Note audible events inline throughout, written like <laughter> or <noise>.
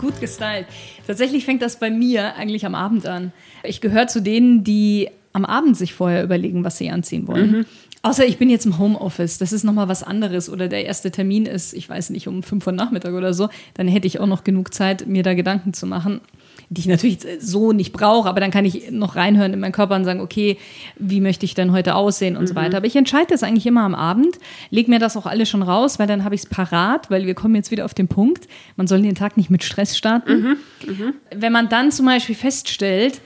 gut gestylt. Tatsächlich fängt das bei mir eigentlich am Abend an. Ich gehöre zu denen, die am Abend sich vorher überlegen, was sie anziehen wollen. Mhm. Außer ich bin jetzt im Homeoffice, das ist nochmal was anderes. Oder der erste Termin ist, ich weiß nicht, um fünf Uhr Nachmittag oder so. Dann hätte ich auch noch genug Zeit, mir da Gedanken zu machen die ich natürlich so nicht brauche, aber dann kann ich noch reinhören in meinen Körper und sagen, okay, wie möchte ich denn heute aussehen und mhm. so weiter. Aber ich entscheide das eigentlich immer am Abend, lege mir das auch alles schon raus, weil dann habe ich es parat, weil wir kommen jetzt wieder auf den Punkt, man soll den Tag nicht mit Stress starten. Mhm. Mhm. Wenn man dann zum Beispiel feststellt,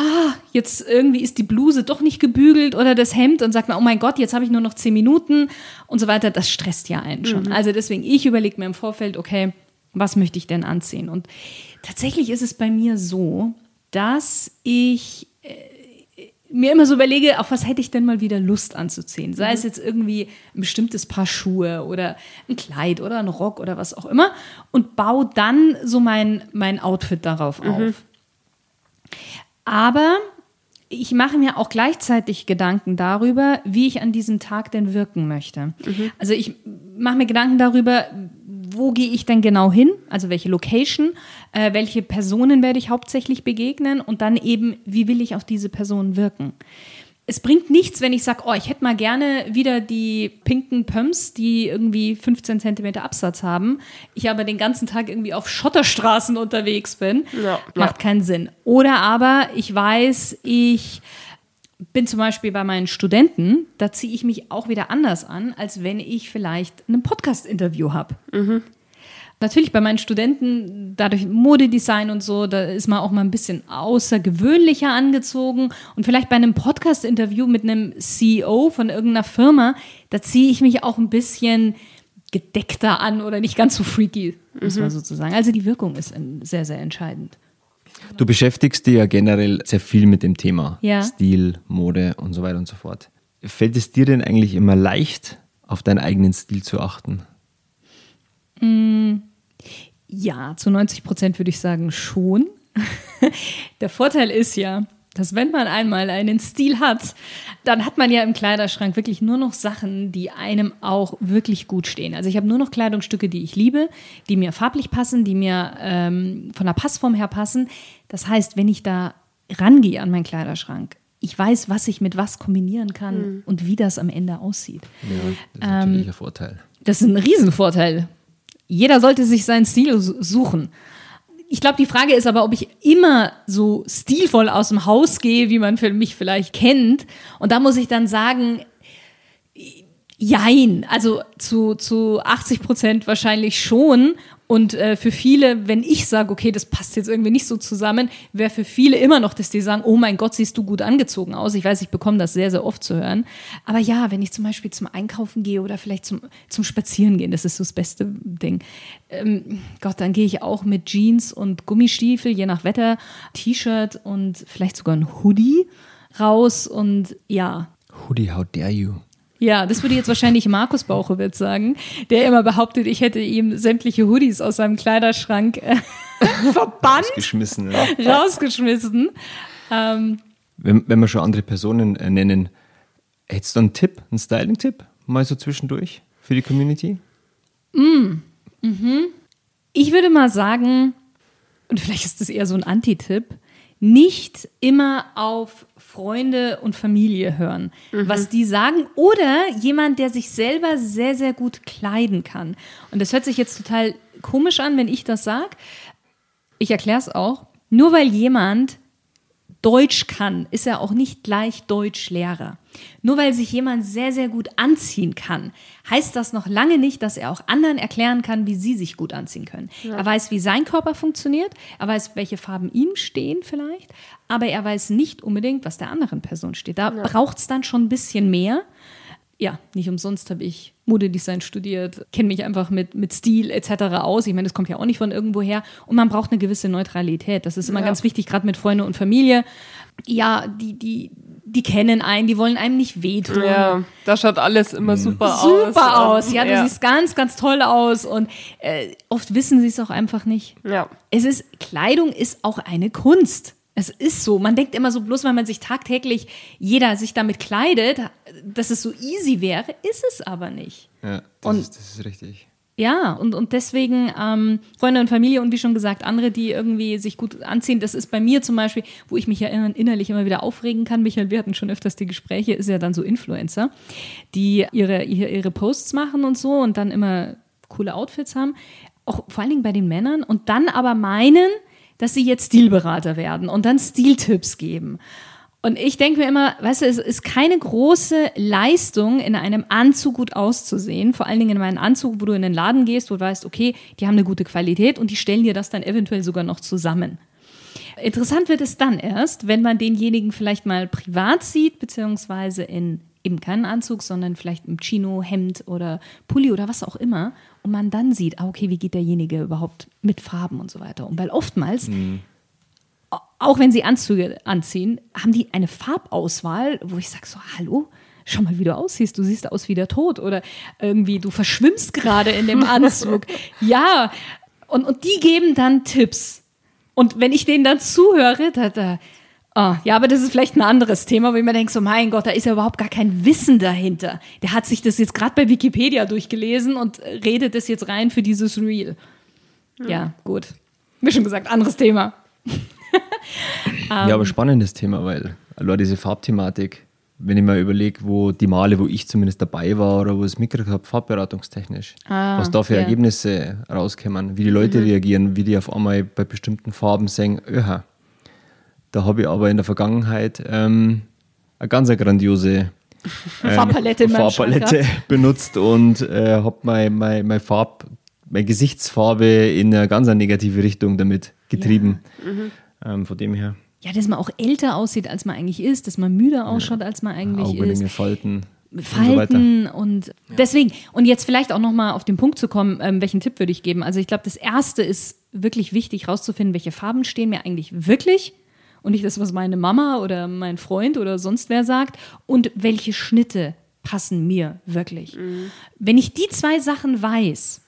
ah, jetzt irgendwie ist die Bluse doch nicht gebügelt oder das Hemd und sagt man, oh mein Gott, jetzt habe ich nur noch zehn Minuten und so weiter, das stresst ja einen schon. Mhm. Also deswegen, ich überlege mir im Vorfeld, okay, was möchte ich denn anziehen? Und tatsächlich ist es bei mir so, dass ich äh, mir immer so überlege, auf was hätte ich denn mal wieder Lust anzuziehen. Sei mhm. es jetzt irgendwie ein bestimmtes Paar Schuhe oder ein Kleid oder ein Rock oder was auch immer und baue dann so mein, mein Outfit darauf mhm. auf. Aber ich mache mir auch gleichzeitig Gedanken darüber, wie ich an diesem Tag denn wirken möchte. Mhm. Also ich mache mir Gedanken darüber, wo gehe ich denn genau hin? Also welche Location, äh, welche Personen werde ich hauptsächlich begegnen und dann eben, wie will ich auf diese Personen wirken? Es bringt nichts, wenn ich sage, oh, ich hätte mal gerne wieder die pinken Pumps, die irgendwie 15 Zentimeter Absatz haben. Ich aber den ganzen Tag irgendwie auf Schotterstraßen unterwegs bin. Ja, Macht ja. keinen Sinn. Oder aber ich weiß, ich bin zum Beispiel bei meinen Studenten, da ziehe ich mich auch wieder anders an, als wenn ich vielleicht ein Podcast-Interview habe. Mhm. Natürlich bei meinen Studenten, dadurch Modedesign und so, da ist man auch mal ein bisschen außergewöhnlicher angezogen. Und vielleicht bei einem Podcast-Interview mit einem CEO von irgendeiner Firma, da ziehe ich mich auch ein bisschen gedeckter an oder nicht ganz so freaky, muss man mhm. sozusagen. Also die Wirkung ist sehr, sehr entscheidend. Du beschäftigst dich ja generell sehr viel mit dem Thema ja. Stil, Mode und so weiter und so fort. Fällt es dir denn eigentlich immer leicht, auf deinen eigenen Stil zu achten? Mm, ja, zu 90 Prozent würde ich sagen schon. <laughs> Der Vorteil ist ja, dass wenn man einmal einen Stil hat, dann hat man ja im Kleiderschrank wirklich nur noch Sachen, die einem auch wirklich gut stehen. Also ich habe nur noch Kleidungsstücke, die ich liebe, die mir farblich passen, die mir ähm, von der Passform her passen. Das heißt, wenn ich da rangehe an meinen Kleiderschrank, ich weiß, was ich mit was kombinieren kann mhm. und wie das am Ende aussieht. Ja, das ist natürlich ähm, ein Vorteil. Das ist ein Riesenvorteil. Jeder sollte sich seinen Stil suchen. Ich glaube, die Frage ist aber, ob ich immer so stilvoll aus dem Haus gehe, wie man für mich vielleicht kennt. Und da muss ich dann sagen, jein. Also zu, zu 80 Prozent wahrscheinlich schon. Und äh, für viele, wenn ich sage, okay, das passt jetzt irgendwie nicht so zusammen, wäre für viele immer noch, dass die sagen, oh mein Gott, siehst du gut angezogen aus. Ich weiß, ich bekomme das sehr, sehr oft zu hören. Aber ja, wenn ich zum Beispiel zum Einkaufen gehe oder vielleicht zum, zum Spazieren gehen, das ist so das beste Ding. Ähm, Gott, dann gehe ich auch mit Jeans und Gummistiefel, je nach Wetter, T-Shirt und vielleicht sogar ein Hoodie raus und ja. Hoodie, how dare you? Ja, das würde jetzt wahrscheinlich Markus Bauchowitz sagen, der immer behauptet, ich hätte ihm sämtliche Hoodies aus seinem Kleiderschrank äh, <laughs> verbannt. Rausgeschmissen. Ja. Rausgeschmissen. Ähm, wenn, wenn wir schon andere Personen äh, nennen, hättest du einen Tipp, einen Styling-Tipp, mal so zwischendurch für die Community? Mm, mhm. Ich würde mal sagen, und vielleicht ist das eher so ein Anti-Tipp, nicht immer auf Freunde und Familie hören, mhm. was die sagen. Oder jemand, der sich selber sehr, sehr gut kleiden kann. Und das hört sich jetzt total komisch an, wenn ich das sage. Ich erkläre es auch. Nur weil jemand Deutsch kann, ist er auch nicht gleich Deutschlehrer. Nur weil sich jemand sehr, sehr gut anziehen kann, heißt das noch lange nicht, dass er auch anderen erklären kann, wie sie sich gut anziehen können. Ja. Er weiß, wie sein Körper funktioniert, er weiß, welche Farben ihm stehen vielleicht, aber er weiß nicht unbedingt, was der anderen Person steht. Da ja. braucht es dann schon ein bisschen mehr. Ja, nicht umsonst habe ich Modedesign studiert, kenne mich einfach mit, mit Stil etc. aus. Ich meine, das kommt ja auch nicht von irgendwo her. Und man braucht eine gewisse Neutralität. Das ist immer ja. ganz wichtig, gerade mit Freunden und Familie. Ja, die, die, die kennen einen, die wollen einem nicht wehtun. Ja, da schaut alles immer mhm. super, super aus. Super aus, ja, du ja. siehst ganz, ganz toll aus und äh, oft wissen sie es auch einfach nicht. Ja. Es ist, Kleidung ist auch eine Kunst. Es ist so. Man denkt immer so, bloß weil man sich tagtäglich jeder sich damit kleidet, dass es so easy wäre, ist es aber nicht. Ja, das, und, ist, das ist richtig. Ja, und, und deswegen ähm, Freunde und Familie und wie schon gesagt, andere, die irgendwie sich gut anziehen. Das ist bei mir zum Beispiel, wo ich mich ja innerlich immer wieder aufregen kann. Michael, wir hatten schon öfters die Gespräche, ist ja dann so Influencer, die ihre, ihre, ihre Posts machen und so und dann immer coole Outfits haben. Auch vor allen Dingen bei den Männern und dann aber meinen, dass sie jetzt Stilberater werden und dann Stiltipps geben. Und ich denke mir immer, weißt du, es ist keine große Leistung, in einem Anzug gut auszusehen. Vor allen Dingen in einem Anzug, wo du in den Laden gehst, wo du weißt, okay, die haben eine gute Qualität und die stellen dir das dann eventuell sogar noch zusammen. Interessant wird es dann erst, wenn man denjenigen vielleicht mal privat sieht, beziehungsweise in eben keinen Anzug, sondern vielleicht im Chino, Hemd oder Pulli oder was auch immer. Und man dann sieht, ah, okay, wie geht derjenige überhaupt mit Farben und so weiter. Und weil oftmals mhm auch wenn sie Anzüge anziehen, haben die eine Farbauswahl, wo ich sage so, hallo, schau mal, wie du aussiehst, du siehst aus wie der Tod oder irgendwie du verschwimmst gerade in dem Anzug. <laughs> ja, und, und die geben dann Tipps. Und wenn ich denen dann zuhöre, da, da oh, ja, aber das ist vielleicht ein anderes Thema, wo ich mir denke, so mein Gott, da ist ja überhaupt gar kein Wissen dahinter. Der hat sich das jetzt gerade bei Wikipedia durchgelesen und redet das jetzt rein für dieses Reel. Ja, ja gut. Wie schon gesagt, anderes Thema. <laughs> ja, aber spannendes Thema, weil also diese Farbthematik, wenn ich mir überlege, wo die Male, wo ich zumindest dabei war oder wo es mitgekriegt habe, farbberatungstechnisch, ah, was da für ja. Ergebnisse rauskommen, wie die Leute mhm. reagieren, wie die auf einmal bei bestimmten Farben sagen, öha. Da habe ich aber in der Vergangenheit ähm, eine ganz grandiose <laughs> ähm, Farbpalette, Farbpalette benutzt und äh, habe meine mein, mein Farb, meine Gesichtsfarbe in eine ganz negative Richtung damit getrieben. Ja. Mhm. Ähm, von dem her. Ja, dass man auch älter aussieht, als man eigentlich ist, dass man müder ausschaut, ja. als man eigentlich Augenringe, ist. Falten. Falten und, so und ja. deswegen, und jetzt vielleicht auch nochmal auf den Punkt zu kommen, ähm, welchen Tipp würde ich geben? Also ich glaube, das erste ist wirklich wichtig, rauszufinden, welche Farben stehen mir eigentlich wirklich und nicht das, was meine Mama oder mein Freund oder sonst wer sagt und welche Schnitte passen mir wirklich. Mhm. Wenn ich die zwei Sachen weiß,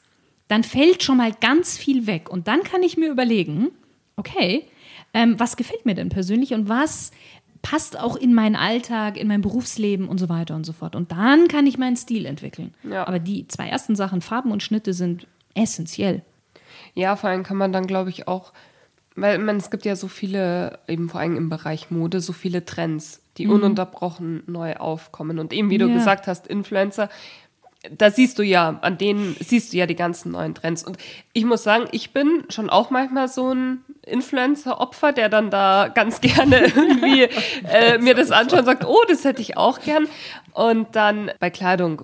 dann fällt schon mal ganz viel weg und dann kann ich mir überlegen, okay, ähm, was gefällt mir denn persönlich und was passt auch in meinen Alltag, in mein Berufsleben und so weiter und so fort. Und dann kann ich meinen Stil entwickeln. Ja. Aber die zwei ersten Sachen, Farben und Schnitte, sind essentiell. Ja, vor allem kann man dann, glaube ich, auch, weil man, es gibt ja so viele, eben vor allem im Bereich Mode, so viele Trends, die mhm. ununterbrochen neu aufkommen. Und eben, wie du ja. gesagt hast, Influencer, da siehst du ja, an denen siehst du ja die ganzen neuen Trends. Und ich muss sagen, ich bin schon auch manchmal so ein Influencer-Opfer, der dann da ganz <laughs> gerne irgendwie äh, mir das anschaut und sagt, oh, das hätte ich auch gern. Und dann bei Kleidung,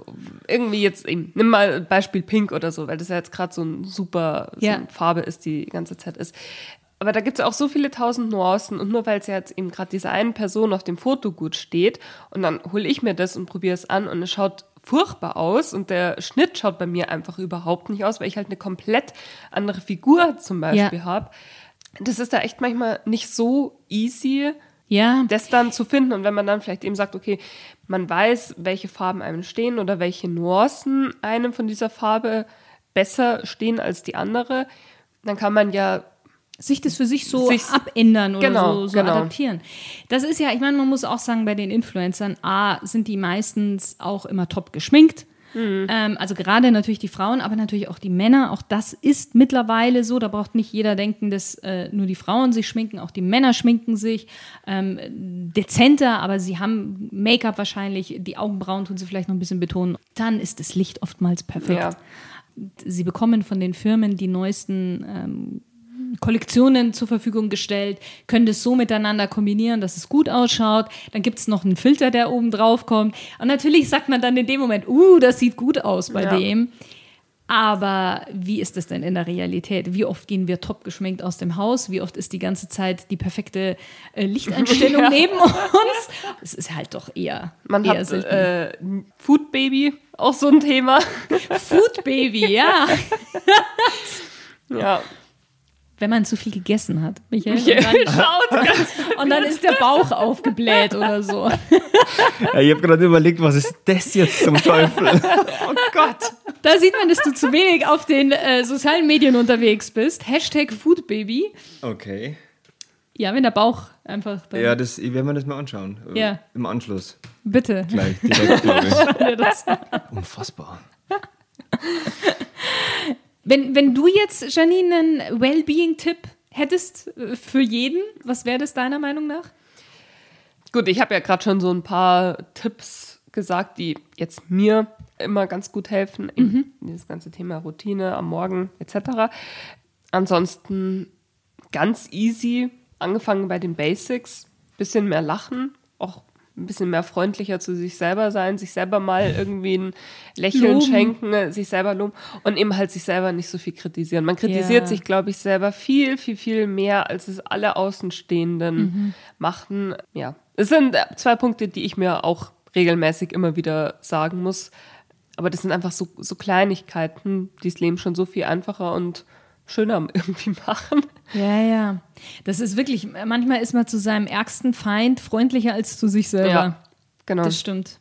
irgendwie jetzt eben, nimm mal Beispiel Pink oder so, weil das ja jetzt gerade so ein super so ja. Farbe ist, die die ganze Zeit ist. Aber da gibt es auch so viele tausend Nuancen und nur weil es ja jetzt eben gerade dieser einen Person auf dem Foto gut steht und dann hole ich mir das und probiere es an und es schaut furchtbar aus und der Schnitt schaut bei mir einfach überhaupt nicht aus, weil ich halt eine komplett andere Figur zum Beispiel ja. habe. Das ist da echt manchmal nicht so easy, ja. das dann zu finden. Und wenn man dann vielleicht eben sagt, okay, man weiß, welche Farben einem stehen oder welche Nuancen einem von dieser Farbe besser stehen als die andere, dann kann man ja sich das für sich so sich, abändern oder genau, so, so genau. adaptieren. Das ist ja, ich meine, man muss auch sagen, bei den Influencern, A, sind die meistens auch immer top geschminkt. Mhm. Ähm, also gerade natürlich die Frauen, aber natürlich auch die Männer. Auch das ist mittlerweile so. Da braucht nicht jeder denken, dass äh, nur die Frauen sich schminken, auch die Männer schminken sich ähm, dezenter, aber sie haben Make-up wahrscheinlich, die Augenbrauen tun sie vielleicht noch ein bisschen betonen. Dann ist das Licht oftmals perfekt. Ja. Sie bekommen von den Firmen die neuesten ähm, Kollektionen zur Verfügung gestellt, können das so miteinander kombinieren, dass es gut ausschaut. Dann gibt es noch einen Filter, der oben drauf kommt. Und natürlich sagt man dann in dem Moment, uh, das sieht gut aus bei ja. dem. Aber wie ist es denn in der Realität? Wie oft gehen wir top geschminkt aus dem Haus? Wie oft ist die ganze Zeit die perfekte äh, Lichteinstellung <laughs> ja. neben uns? Es ist halt doch eher. Man eher hat äh, Food Baby, auch so ein Thema. <laughs> Food Baby, ja. <laughs> ja wenn man zu viel gegessen hat. Michael, Michael und, dann, <laughs> und dann ist der Bauch aufgebläht oder so. <laughs> Ja, ich habe gerade überlegt, was ist das jetzt zum Teufel? <laughs> Oh Gott. Da sieht man, dass du zu wenig auf den äh, sozialen Medien unterwegs bist. Hashtag Foodbaby. Okay. Ja, wenn der Bauch einfach. ja, das werden wir das mal anschauen. Ja. Im Anschluss. Bitte. Gleich direkt, glaube ich. Unfassbar. Wenn, wenn du jetzt, Janine, einen Wellbeing-Tipp hättest äh, für jeden, was wäre das deiner Meinung nach? Gut, ich habe ja gerade schon so ein paar Tipps gesagt, die jetzt mir immer ganz gut helfen. Mhm. Dieses ganze Thema Routine am Morgen etc. Ansonsten ganz easy, angefangen bei den Basics, bisschen mehr lachen, auch ein bisschen mehr freundlicher zu sich selber sein, sich selber mal <laughs> irgendwie ein Lächeln loben. schenken, sich selber loben und eben halt sich selber nicht so viel kritisieren. Man kritisiert ja. sich, glaube ich, selber viel, viel, viel mehr, als es alle Außenstehenden mhm. machten. Ja, es sind zwei Punkte, die ich mir auch regelmäßig immer wieder sagen muss. Aber das sind einfach so, so Kleinigkeiten, die das Leben schon so viel einfacher und schöner <laughs> irgendwie machen. Ja, ja. Das ist wirklich, manchmal ist man zu seinem ärgsten Feind freundlicher als zu sich selber. Ja, genau. Das stimmt.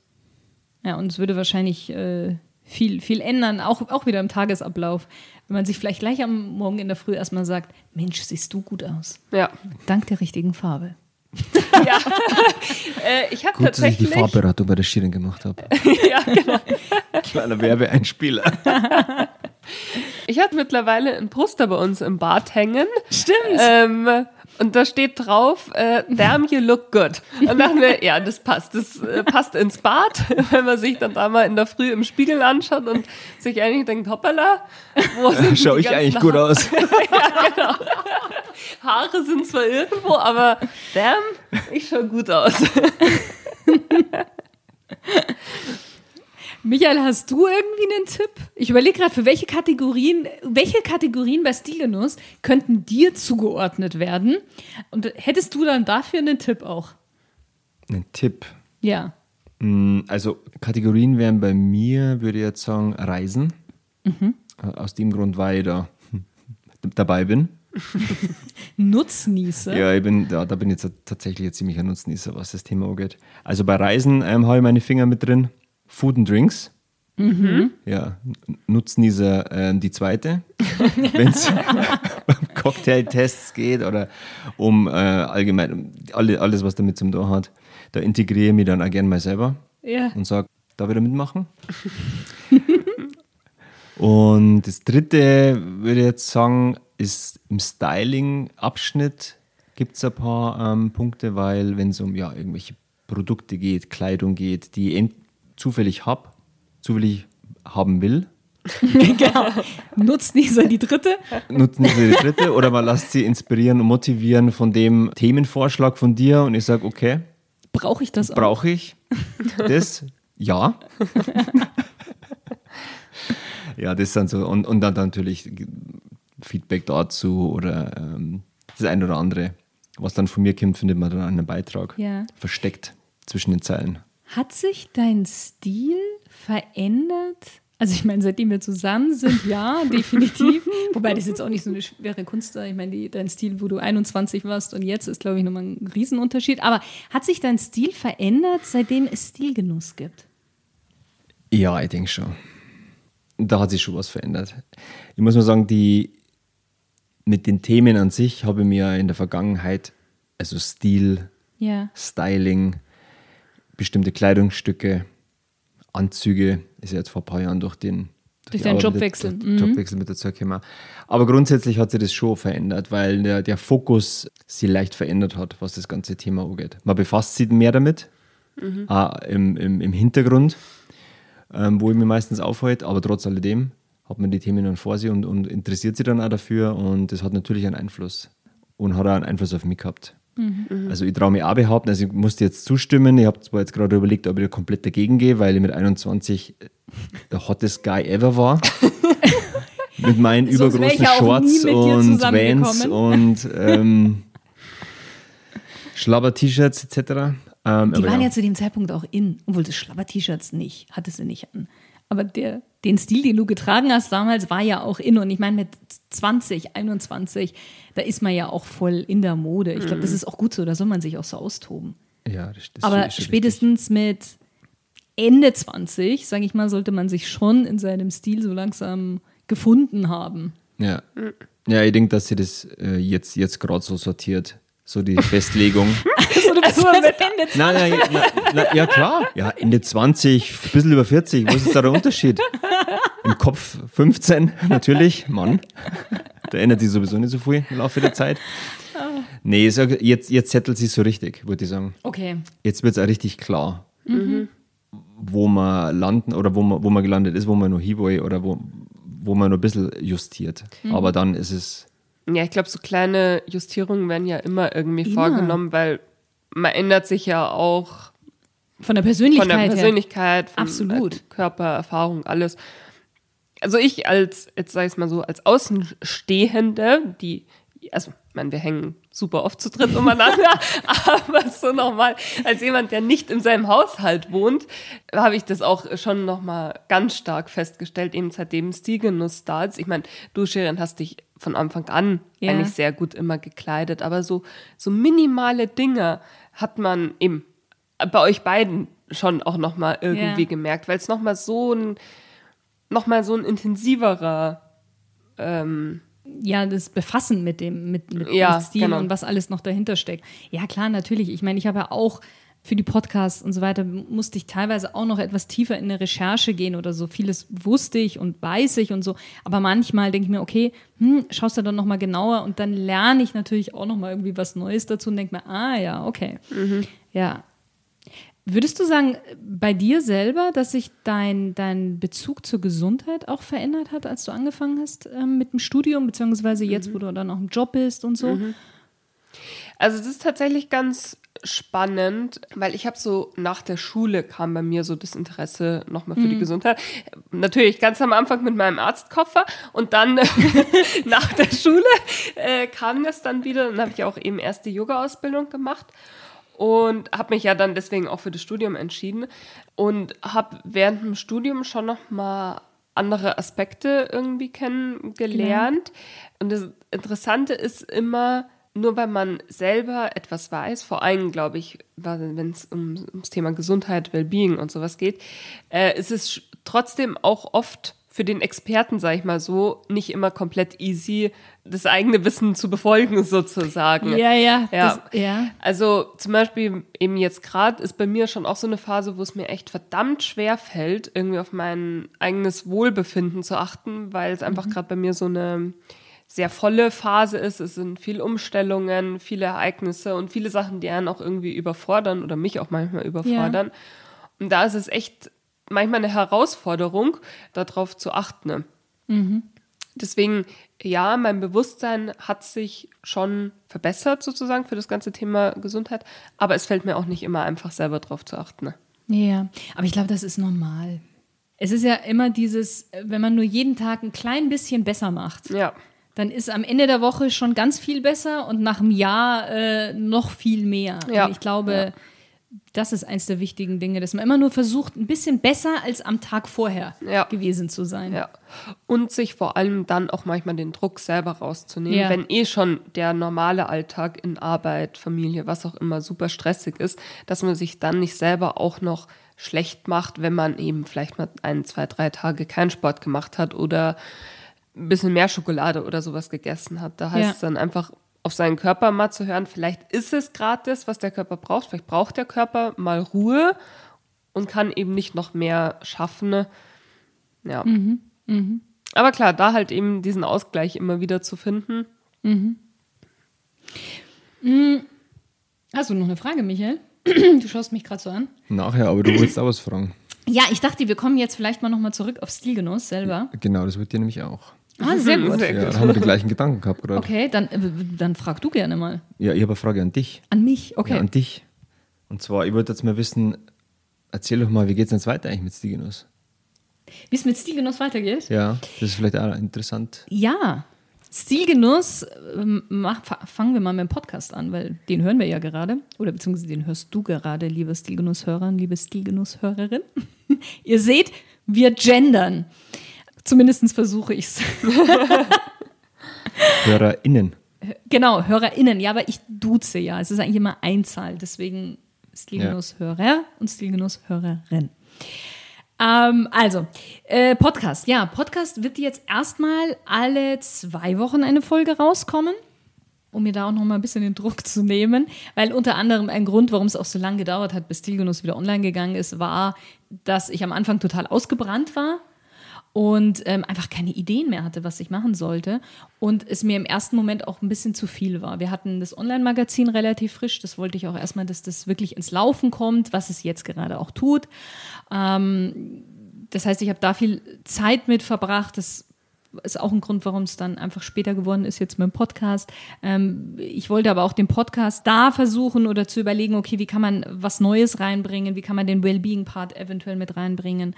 Ja, und es würde wahrscheinlich äh, viel, viel ändern, auch, auch wieder im Tagesablauf. Wenn man sich vielleicht gleich am Morgen in der Früh erstmal sagt, Mensch, siehst du gut aus. Ja. Dank der richtigen Farbe. <laughs> ja. äh, ich habe tatsächlich. Dass ich die Farbberatung bei der Schirin gemacht habe. <laughs> ja, genau. Kleiner Werbeeinspieler. Ich hatte mittlerweile ein Poster bei uns im Bad hängen. Stimmt. Ähm, und da steht drauf, äh, damn you look good. Und dachten wir, ja, das passt. Das äh, passt ins Bad, <laughs> wenn man sich dann da mal in der Früh im Spiegel anschaut und sich eigentlich denkt, hoppala, wo <laughs> sind Schau ich eigentlich gut aus? <laughs> ja, genau. Haare sind zwar irgendwo, aber damn, ich schau gut aus. Michael, hast du irgendwie einen Tipp? Ich überlege gerade, für welche Kategorien, welche Kategorien bei Stilgenuss könnten dir zugeordnet werden? Und hättest du dann dafür einen Tipp auch? Einen Tipp? Ja. Mm, also Kategorien wären bei mir, würde ich jetzt sagen, Reisen. Mhm. Aus dem Grund, weil ich da <laughs> dabei bin. <laughs> Nutznießer? Ja, ich bin, da, da bin ich jetzt tatsächlich ein ziemlicher Nutznießer, was das Thema angeht. Also bei Reisen ähm, habe ich meine Finger mit drin. Food and Drinks. Mhm. Ja, Nutznießer äh, die zweite, <laughs> wenn es um <laughs> Cocktailtests geht oder um äh, allgemein alle, alles, was damit zum tun hat. Da integriere ich mich dann auch gerne mal selber ja. und sage, da wieder mitmachen. <laughs> und das dritte, würde ich jetzt sagen, ist im Styling-Abschnitt gibt es ein paar ähm, Punkte, weil wenn es um ja, irgendwelche Produkte geht, Kleidung geht, die zufällig habe, zufällig haben will. <laughs> genau. Nutznießer die dritte. Nutznießer die dritte. Oder man lässt sie inspirieren und motivieren von dem Themenvorschlag von dir und ich sage, okay. Brauche ich das auch? Brauche ich das? Ja. <laughs> ja, das sind so. Und, und dann natürlich Feedback dazu oder ähm, das eine oder andere. Was dann von mir kommt, findet man dann einen Beitrag. Ja. Versteckt zwischen den Zeilen. Hat sich dein Stil verändert? Also ich meine, seitdem wir zusammen sind, ja, <laughs> definitiv. Wobei das jetzt auch nicht so eine schwere Kunst war. Ich meine, die, dein Stil, wo du 21 warst und jetzt ist, glaube ich, nochmal ein Riesenunterschied. Aber hat sich dein Stil verändert, seitdem es Stilgenuss gibt? Ja, ich denke schon. Da hat sich schon was verändert. Ich muss mal sagen, die, mit den Themen an sich habe ich mir in der Vergangenheit, also Stil, ja. Styling, bestimmte Kleidungsstücke, Anzüge, ist ja jetzt vor ein paar Jahren durch den durch, den Jobwechsel. Mit, mhm. Jobwechsel mit dazu gekommen. Aber grundsätzlich hat sich das schon verändert, weil der, der Fokus sich leicht verändert hat, was das ganze Thema angeht. Man befasst sich mehr damit, mhm. auch im, im, im Hintergrund, ähm, wo ich mich meistens aufhalte, aber trotz alledem hat man die Themen dann vor sich und, und interessiert sich dann auch dafür und das hat natürlich einen Einfluss und hat auch einen Einfluss auf mich gehabt. Mhm. Also ich traue mich auch behaupten, also ich musste jetzt zustimmen. Ich habe zwar jetzt gerade überlegt, ob ich da komplett dagegen gehe, weil ich mit 21 der hottest Guy ever war. <laughs> mit meinen übergroßen Shorts und Vans und ähm, Schlabber-T-Shirts etc. Ähm, die waren ja. ja zu dem Zeitpunkt auch in, obwohl das Schlabber-T-Shirts nicht, hattest du nicht an. Aber der, den Stil, den du getragen hast damals, war ja auch in. Und ich meine, mit 20, 21, da ist man ja auch voll in der Mode. Ich glaube, das mhm. ist auch gut so, da soll man sich auch so austoben. Ja, das, das Aber spätestens richtig. mit Ende 20, sage ich mal, sollte man sich schon in seinem Stil so langsam gefunden haben. Ja, ja ich denke, dass sie das äh, jetzt, jetzt gerade so sortiert so die <laughs> Festlegung. so, du bist <laughs> also, Ende 20. Nein, nein, na, na, ja klar. Ja, Ende 20, ein bisschen über 40. Was ist da der Unterschied? <laughs> Im Kopf 15, natürlich, Mann. Da ändert sich sowieso nicht so viel im Laufe der Zeit. Nee, jetzt, jetzt zettelt sich so richtig, würde ich sagen. Okay. Jetzt wird es auch richtig klar, mhm. wo man landen oder wo man, wo man gelandet ist, wo man noch hin will oder wo, wo man noch ein bisschen justiert. Mhm. Aber dann ist es. Ja, ich glaube, so kleine Justierungen werden ja immer irgendwie immer. vorgenommen, weil man ändert sich ja auch von der Persönlichkeit. Von der Persönlichkeit, von Absolut. Körpererfahrung, alles. Also ich als, jetzt sage ich es mal so, als Außenstehende, die, also ich meine, wir hängen super oft zu dritt umeinander, <laughs> aber so nochmal, als jemand, der nicht in seinem Haushalt wohnt, habe ich das auch schon nochmal ganz stark festgestellt, eben seitdem Stilgenuss da ist. Ich meine, du, Sharon, hast dich von Anfang an ja. eigentlich sehr gut immer gekleidet, aber so, so minimale Dinge hat man eben bei euch beiden schon auch nochmal irgendwie ja. gemerkt, weil es nochmal so ein, nochmal so ein intensiverer, ähm, ja, das Befassen mit dem, mit, mit, ja, mit Stil genau. und was alles noch dahinter steckt. Ja, klar, natürlich. Ich meine, ich habe ja auch für die Podcasts und so weiter musste ich teilweise auch noch etwas tiefer in eine Recherche gehen oder so. Vieles wusste ich und weiß ich und so. Aber manchmal denke ich mir, okay, hm, schaust du dann nochmal genauer und dann lerne ich natürlich auch nochmal irgendwie was Neues dazu und denke mir, ah ja, okay. Mhm. Ja, Würdest du sagen, bei dir selber, dass sich dein, dein Bezug zur Gesundheit auch verändert hat, als du angefangen hast ähm, mit dem Studium, beziehungsweise jetzt, mhm. wo du dann auch im Job bist und so? Mhm. Also das ist tatsächlich ganz spannend, weil ich habe so nach der Schule kam bei mir so das Interesse nochmal für mhm. die Gesundheit. Natürlich ganz am Anfang mit meinem Arztkoffer und dann <laughs> nach der Schule äh, kam das dann wieder. Dann habe ich auch eben erst die Yoga-Ausbildung gemacht und habe mich ja dann deswegen auch für das Studium entschieden und habe während dem Studium schon noch mal andere Aspekte irgendwie kennengelernt. Genau. Und das Interessante ist immer, nur weil man selber etwas weiß, vor allem glaube ich, wenn es um, ums Thema Gesundheit, Wellbeing und sowas geht, äh, ist es trotzdem auch oft für den Experten, sage ich mal so, nicht immer komplett easy, das eigene Wissen zu befolgen, <laughs> sozusagen. Ja, ja. ja. Das, ja. Also zum Beispiel eben jetzt gerade ist bei mir schon auch so eine Phase, wo es mir echt verdammt schwer fällt, irgendwie auf mein eigenes Wohlbefinden zu achten, weil es einfach mhm. gerade bei mir so eine sehr volle Phase ist. Es sind viele Umstellungen, viele Ereignisse und viele Sachen, die einen auch irgendwie überfordern oder mich auch manchmal überfordern. Ja. Und da ist es echt manchmal eine Herausforderung, darauf zu achten. Mhm. Deswegen, ja, mein Bewusstsein hat sich schon verbessert sozusagen für das ganze Thema Gesundheit, aber es fällt mir auch nicht immer einfach selber darauf zu achten. Ja, aber ich glaube, das ist normal. Es ist ja immer dieses, wenn man nur jeden Tag ein klein bisschen besser macht. Ja. Dann ist am Ende der Woche schon ganz viel besser und nach einem Jahr äh, noch viel mehr. Ja. Und ich glaube, ja das ist eins der wichtigen Dinge, dass man immer nur versucht, ein bisschen besser als am Tag vorher ja. gewesen zu sein. Ja. Und sich vor allem dann auch manchmal den Druck selber rauszunehmen, ja. wenn eh schon der normale Alltag in Arbeit, Familie, was auch immer super stressig ist, dass man sich dann nicht selber auch noch schlecht macht, wenn man eben vielleicht mal ein, zwei, drei Tage keinen Sport gemacht hat oder ein bisschen mehr Schokolade oder sowas gegessen hat. Da heißt es dann einfach auf seinen Körper mal zu hören, vielleicht ist es gerade das, was der Körper braucht, vielleicht braucht der Körper mal Ruhe und kann eben nicht noch mehr schaffen. Ja. Mhm. Mhm. Aber klar, da halt eben diesen Ausgleich immer wieder zu finden. Mhm. mhm. Hast du noch eine Frage, Michael? <clears throat> Du schaust mich gerade so an. Nachher, aber du willst auch was fragen. Ja, ich dachte, wir kommen jetzt vielleicht mal nochmal zurück auf Stilgenuss selber. Genau, das wird dir nämlich auch. Ah, sehr gut. Sehr gut. Ja, da haben wir die gleichen Gedanken gehabt gerade. Okay, dann, äh, dann frag du gerne mal. Ja, ich habe eine Frage an dich. An mich, okay. Ja, an dich. Und zwar, ich wollte jetzt mal wissen, erzähl doch mal, wie geht es jetzt weiter eigentlich mit Stilgenuss? Wie es mit Stilgenuss weitergeht? Ja, das ist vielleicht auch interessant. Ja, Stilgenuss, ähm, fangen wir mal mit dem Podcast an, weil den hören wir ja gerade. Oder beziehungsweise den hörst du gerade, liebe Stilgenusshörer, liebe Stilgenusshörerin. <laughs> Ihr seht, wir gendern. Zumindest versuche ich es. <laughs> HörerInnen. Genau, HörerInnen. Ja, aber ich duze ja. Es ist eigentlich immer Einzahl. Deswegen Stilgenuss-Hörer ja. und Stilgenuss-Hörerin. Ähm, also, äh, Podcast. Ja, Podcast wird jetzt erstmal alle zwei Wochen eine Folge rauskommen um mir da auch noch mal ein bisschen den Druck zu nehmen, weil unter anderem ein Grund, warum es auch so lange gedauert hat, bis Stilgenuss wieder online gegangen ist, war, dass ich am Anfang total ausgebrannt war und ähm, einfach keine Ideen mehr hatte, was ich machen sollte. Und es mir im ersten Moment auch ein bisschen zu viel war. Wir hatten das Online-Magazin relativ frisch. Das wollte ich auch erstmal, dass das wirklich ins Laufen kommt, was es jetzt gerade auch tut. Ähm, das heißt, ich habe da viel Zeit mit verbracht. Das ist auch ein Grund, warum es dann einfach später geworden ist, jetzt mit dem Podcast. Ähm, ich wollte aber auch den Podcast da versuchen oder zu überlegen, okay, wie kann man was Neues reinbringen, wie kann man den Wellbeing-Part eventuell mit reinbringen.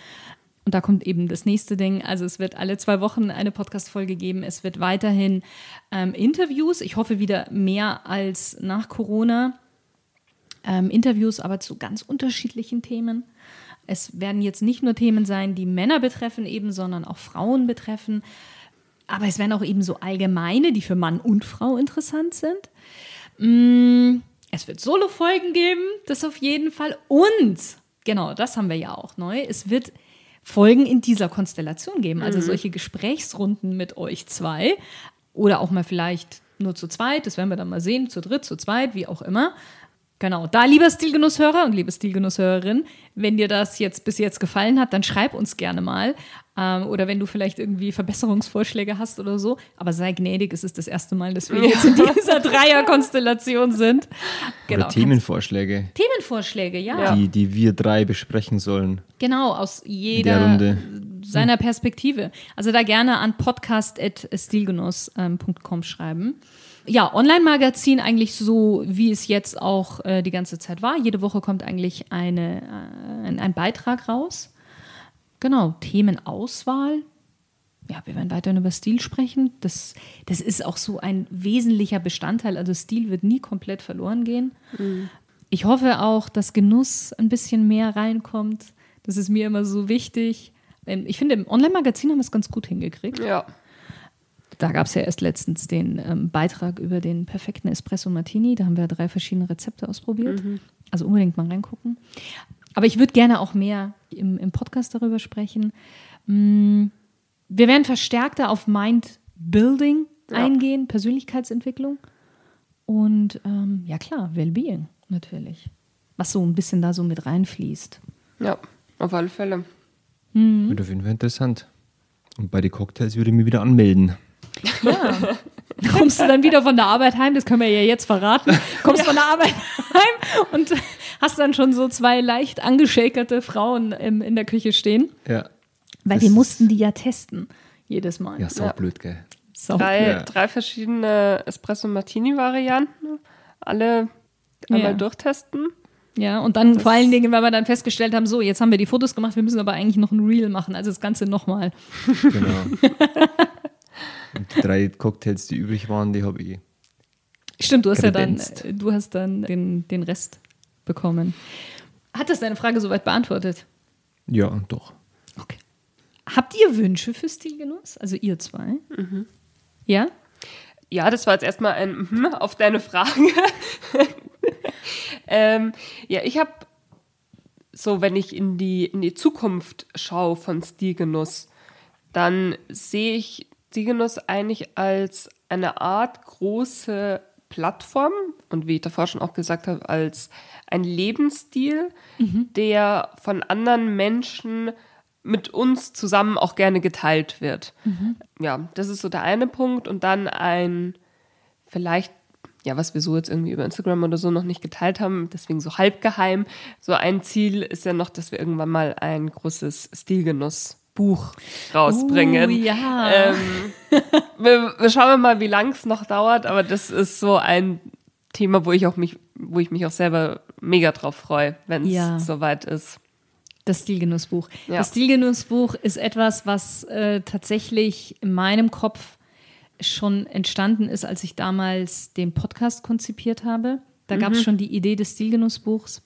Und da kommt eben das nächste Ding. Also es wird alle zwei Wochen eine Podcast-Folge geben. Es wird weiterhin ähm, Interviews. Ich hoffe wieder mehr als nach Corona. Ähm, Interviews, aber zu ganz unterschiedlichen Themen. Es werden jetzt nicht nur Themen sein, die Männer betreffen, eben, sondern auch Frauen betreffen. Aber es werden auch eben so allgemeine, die für Mann und Frau interessant sind. Mm, es wird Solo-Folgen geben, das auf jeden Fall. Und, genau, das haben wir ja auch neu. Es wird Folgen in dieser Konstellation geben. Also mhm. solche Gesprächsrunden mit euch zwei oder auch mal vielleicht nur zu zweit, das werden wir dann mal sehen, zu dritt, zu zweit, wie auch immer. Genau, da lieber Stilgenusshörer und liebe Stilgenusshörerin, wenn dir das jetzt bis jetzt gefallen hat, dann schreib uns gerne mal. Ähm, oder wenn du vielleicht irgendwie Verbesserungsvorschläge hast oder so. Aber sei gnädig, es ist das erste Mal, dass wir jetzt in dieser Dreierkonstellation sind. Genau. Oder Themenvorschläge. Themenvorschläge, ja. Die, die wir drei besprechen sollen. Genau, aus jeder seiner Perspektive. Also da gerne an podcast.stilgenuss.com schreiben ja, Online-Magazin eigentlich so, wie es jetzt auch äh, die ganze Zeit war. Jede Woche kommt eigentlich eine, äh, ein, ein, Beitrag raus. Genau, Themenauswahl. Ja, wir werden weiterhin über Stil sprechen. Das, das ist auch so ein wesentlicher Bestandteil. Also Stil wird nie komplett verloren gehen. Mhm. Ich hoffe auch, dass Genuss ein bisschen mehr reinkommt. Das ist mir immer so wichtig. Ähm, ich finde, im Online-Magazin haben wir es ganz gut hingekriegt. Ja. Da gab es ja erst letztens den ähm, Beitrag über den perfekten Espresso Martini. Da haben wir drei verschiedene Rezepte ausprobiert. Mhm. Also unbedingt mal reingucken. Aber ich würde gerne auch mehr im, im Podcast darüber sprechen. Mm, wir werden verstärkter auf Mind Building ja. eingehen, Persönlichkeitsentwicklung. Und ähm, ja klar, Wellbeing natürlich. Was so ein bisschen da so mit reinfließt. Ja, auf alle Fälle. Mhm. Wird auf jeden Fall interessant. Und bei den Cocktails würde ich mich wieder anmelden. Ja. Kommst du dann wieder von der Arbeit heim, das können wir ja jetzt verraten, kommst ja. von der Arbeit heim und hast dann schon so zwei leicht angeschäkerte Frauen im, in der Küche stehen. Ja. Weil wir mussten die ja testen, jedes Mal. Ja, saublöd, ja. gell. Sau drei, ja. drei verschiedene Espresso-Martini-Varianten, alle einmal ja. durchtesten. Ja, und dann das vor allen Dingen, weil wir dann festgestellt haben, so, jetzt haben wir die Fotos gemacht, wir müssen aber eigentlich noch ein Reel machen, also das Ganze nochmal. Genau. <laughs> Und die drei Cocktails, die übrig waren, die habe ich. Stimmt, du hast kredenzt. ja dann, du hast dann den, den Rest bekommen. Hat das deine Frage soweit beantwortet? Ja, doch. Okay. Habt ihr Wünsche für Stilgenuss? Also ihr zwei? Mhm. Ja? Ja, das war jetzt erstmal ein mhm auf deine Frage. <laughs> ähm, ja, ich habe so, wenn ich in die, in die Zukunft schaue von Stilgenuss, dann sehe ich Siegenuss eigentlich als eine Art große Plattform und wie ich davor schon auch gesagt habe, als ein Lebensstil, mhm. der von anderen Menschen mit uns zusammen auch gerne geteilt wird. Mhm. Ja, das ist so der eine Punkt. Und dann ein, vielleicht, ja, was wir so jetzt irgendwie über Instagram oder so noch nicht geteilt haben, deswegen so halbgeheim. So ein Ziel ist ja noch, dass wir irgendwann mal ein großes Stilgenuss Buch rausbringen. Uh, ja. Ähm, wir, wir, schauen mal, wie lang es noch dauert, aber das ist so ein Thema, wo ich auch mich, wo ich mich auch selber mega drauf freue, wenn es ja. soweit ist. Das Stilgenussbuch. Ja. Das Stilgenussbuch ist etwas, was äh, tatsächlich in meinem Kopf schon entstanden ist, als ich damals den Podcast konzipiert habe. Da mhm. gab es schon die Idee des Stilgenussbuchs.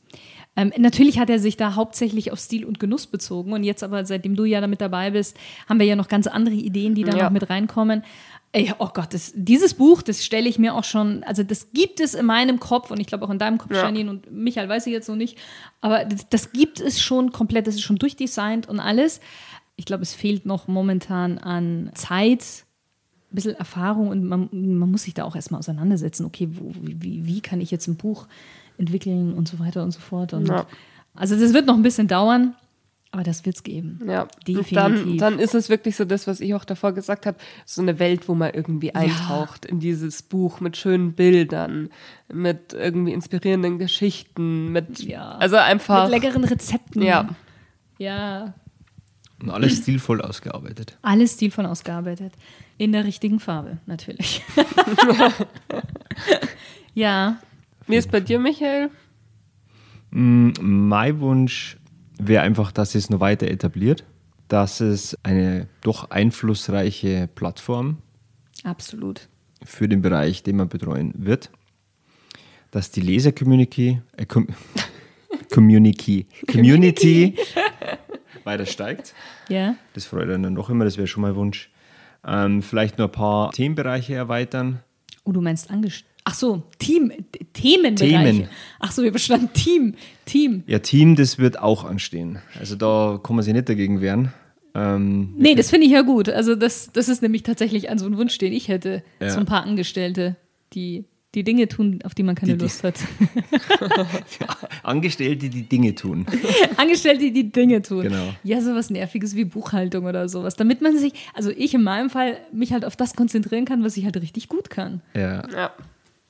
Ähm, natürlich hat er sich da hauptsächlich auf Stil und Genuss bezogen. Und jetzt aber, seitdem du ja damit dabei bist, haben wir ja noch ganz andere Ideen, die da ja. noch mit reinkommen. Ey, oh Gott, das, dieses Buch, das stelle ich mir auch schon, also das gibt es in meinem Kopf und ich glaube auch in deinem Kopf, ja. Janine und Michael weiß ich jetzt noch nicht, aber das, das gibt es schon komplett, das ist schon durchdesignt und alles. Ich glaube, es fehlt noch momentan an Zeit, ein bisschen Erfahrung und man, man muss sich da auch erstmal auseinandersetzen, okay, wo, wie, wie kann ich jetzt ein Buch entwickeln und so weiter und so fort. Und ja. Also das wird noch ein bisschen dauern, Aber das wird es geben. Ja, definitiv. Dann, dann, ist es wirklich so das, was ich auch davor gesagt habe, so eine Welt, wo man irgendwie eintaucht ja. in dieses Buch mit schönen Bildern, mit irgendwie inspirierenden Geschichten, mit ja. also einfach mit leckeren Rezepten. Ja. Ja. Und alles stilvoll ausgearbeitet. Alles stilvoll ausgearbeitet. In der richtigen Farbe, natürlich. <laughs> ja. Wie ist bei dir, Michael? Mm, mein Wunsch wäre einfach, dass es noch weiter etabliert, dass es eine doch einflussreiche Plattform Absolut. für den Bereich, den man betreuen wird, dass die Leser-Community äh, Com <laughs> <laughs> Community, Community weiter steigt. Ja. Das freut einen noch immer, das wäre schon mal Wunsch. Ähm, vielleicht noch ein paar Themenbereiche erweitern. Oh, du meinst Angestellte? Ach so, Team, Themenbereiche. Themen. Ach so, wir verstanden Team, Team. Ja, Team, das wird auch anstehen. Also da kann man sich nicht dagegen wehren. Ähm, nee, das finde ich ja gut. Also das, das ist nämlich tatsächlich an so ein Wunsch, den ich hätte. Ja. So ein paar Angestellte, die die Dinge tun, auf die man keine die, Lust hat. <laughs> Angestellte, die Dinge tun. <laughs> Angestellte, die die Dinge tun. Genau. Ja, sowas Nerviges wie Buchhaltung oder sowas. Damit man sich, also ich in meinem Fall, mich halt auf das konzentrieren kann, was ich halt richtig gut kann. Ja. ja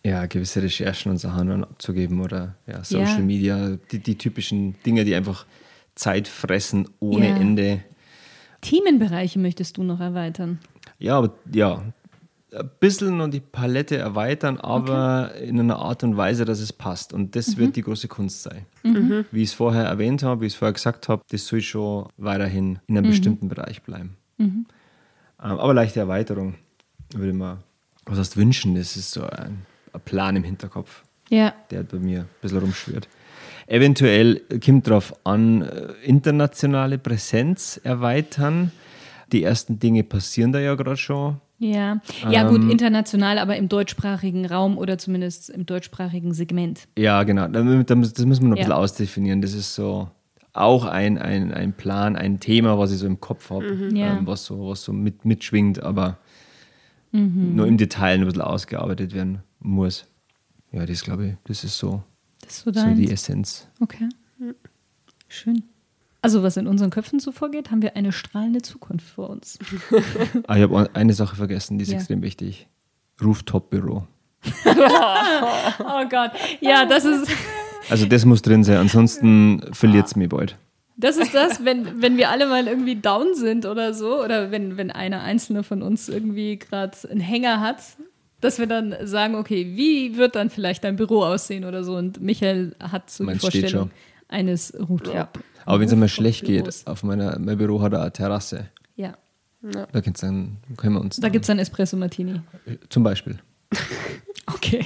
ja, gewisse Recherchen und Sachen abzugeben oder ja, Social ja. Media, die, die typischen Dinge, die einfach Zeit fressen ohne ja. Ende. Themenbereiche möchtest du noch erweitern? Ja, aber ja, ein bisschen und die Palette erweitern, aber okay. in einer Art und Weise, dass es passt. Und das mhm. wird die große Kunst sein. Mhm. Wie ich es vorher erwähnt habe, wie ich es vorher gesagt habe, das soll schon weiterhin in einem mhm. bestimmten Bereich bleiben. Mhm. Ähm, aber leichte Erweiterung würde man, was heißt wünschen, das ist so ein ein Plan im Hinterkopf, ja. der bei mir ein bisschen rumschwirrt. Eventuell kommt darauf an, äh, internationale Präsenz erweitern. Die ersten Dinge passieren da ja gerade schon. Ja, ja gut, ähm, international, aber im deutschsprachigen Raum oder zumindest im deutschsprachigen Segment. Ja, genau. Das müssen wir noch ein bisschen ausdefinieren. Das ist so auch ein, ein, ein Plan, ein Thema, was ich so im Kopf habe, mhm. ja. ähm, was so, was so mit, mitschwingt, aber mhm. nur im Detail ein bisschen ausgearbeitet werden muss. Ja, das glaube ich, das ist so, das ist so, so die Essenz. Okay. Schön. Also, was in unseren Köpfen so vorgeht, haben wir eine strahlende Zukunft vor uns. <laughs> ah, ich habe eine Sache vergessen, die ist ja. extrem wichtig. Rooftop-Büro. <laughs> oh Gott. Ja, das ist. <laughs> Also, das muss drin sein, ansonsten verliert es mir bald. Das ist das, wenn, wenn wir alle mal irgendwie down sind oder so, oder wenn, wenn einer einzelne von uns irgendwie gerade einen Hänger hat, dass wir dann sagen, okay, wie wird dann vielleicht dein Büro aussehen oder so? Und Michael hat so die Vorstellung eines Rooftop. Ja. Aber wenn es einmal schlecht geht, auf meiner, mein Büro hat er eine Terrasse. Ja. ja. Da dann, können wir uns. Da gibt es dann Espresso Martini. Zum Beispiel. <laughs> okay.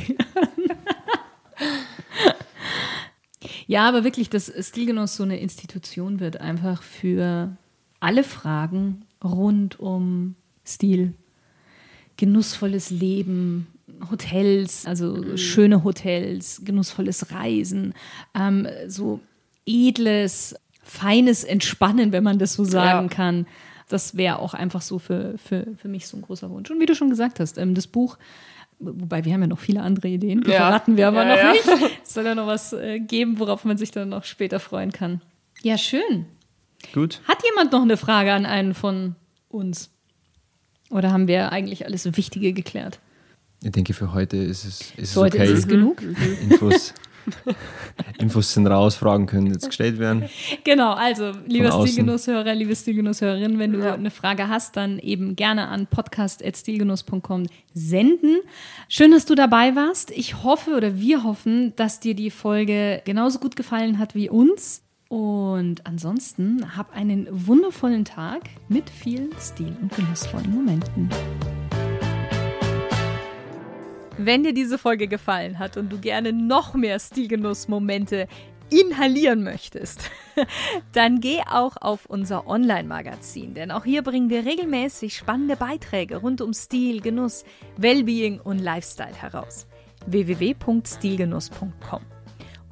ja, aber wirklich, dass Stilgenuss so eine Institution wird, einfach für alle Fragen rund um Stil, genussvolles Leben, Hotels, also mhm. schöne Hotels, genussvolles Reisen, ähm, so edles, feines Entspannen, wenn man das so sagen ja. kann. Das wäre auch einfach so für, für, für mich so ein großer Wunsch. Und wie du schon gesagt hast, ähm, das Buch, wobei wir haben ja noch viele andere Ideen, die ja. verraten wir aber ja, noch nicht. <laughs> Es soll ja noch was äh, geben, worauf man sich dann noch später freuen kann. Ja, schön. Gut. Hat jemand noch eine Frage an einen von uns? Oder haben wir eigentlich alles Wichtige geklärt? Ich denke, für heute ist es, ist für heute okay. ist es genug. Mhm. Infos, <laughs> Infos sind raus, Fragen können jetzt gestellt werden. Genau, also lieber Stilgenusshörer, liebe Stilgenusshörerin, wenn du ja. eine Frage hast, dann eben gerne an podcast.stilgenuss.com senden. Schön, dass du dabei warst. Ich hoffe oder wir hoffen, dass dir die Folge genauso gut gefallen hat wie uns. Und ansonsten hab einen wundervollen Tag mit viel Stil und genussvollen Momenten. Wenn dir diese Folge gefallen hat und du gerne noch mehr Stilgenussmomente inhalieren möchtest, <laughs> dann geh auch auf unser Online-Magazin, denn auch hier bringen wir regelmäßig spannende Beiträge rund um Stil, Genuss, Wellbeing und Lifestyle heraus. www.stilgenuss.com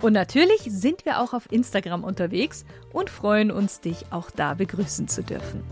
und natürlich sind wir auch auf Instagram unterwegs und freuen uns, dich auch da begrüßen zu dürfen.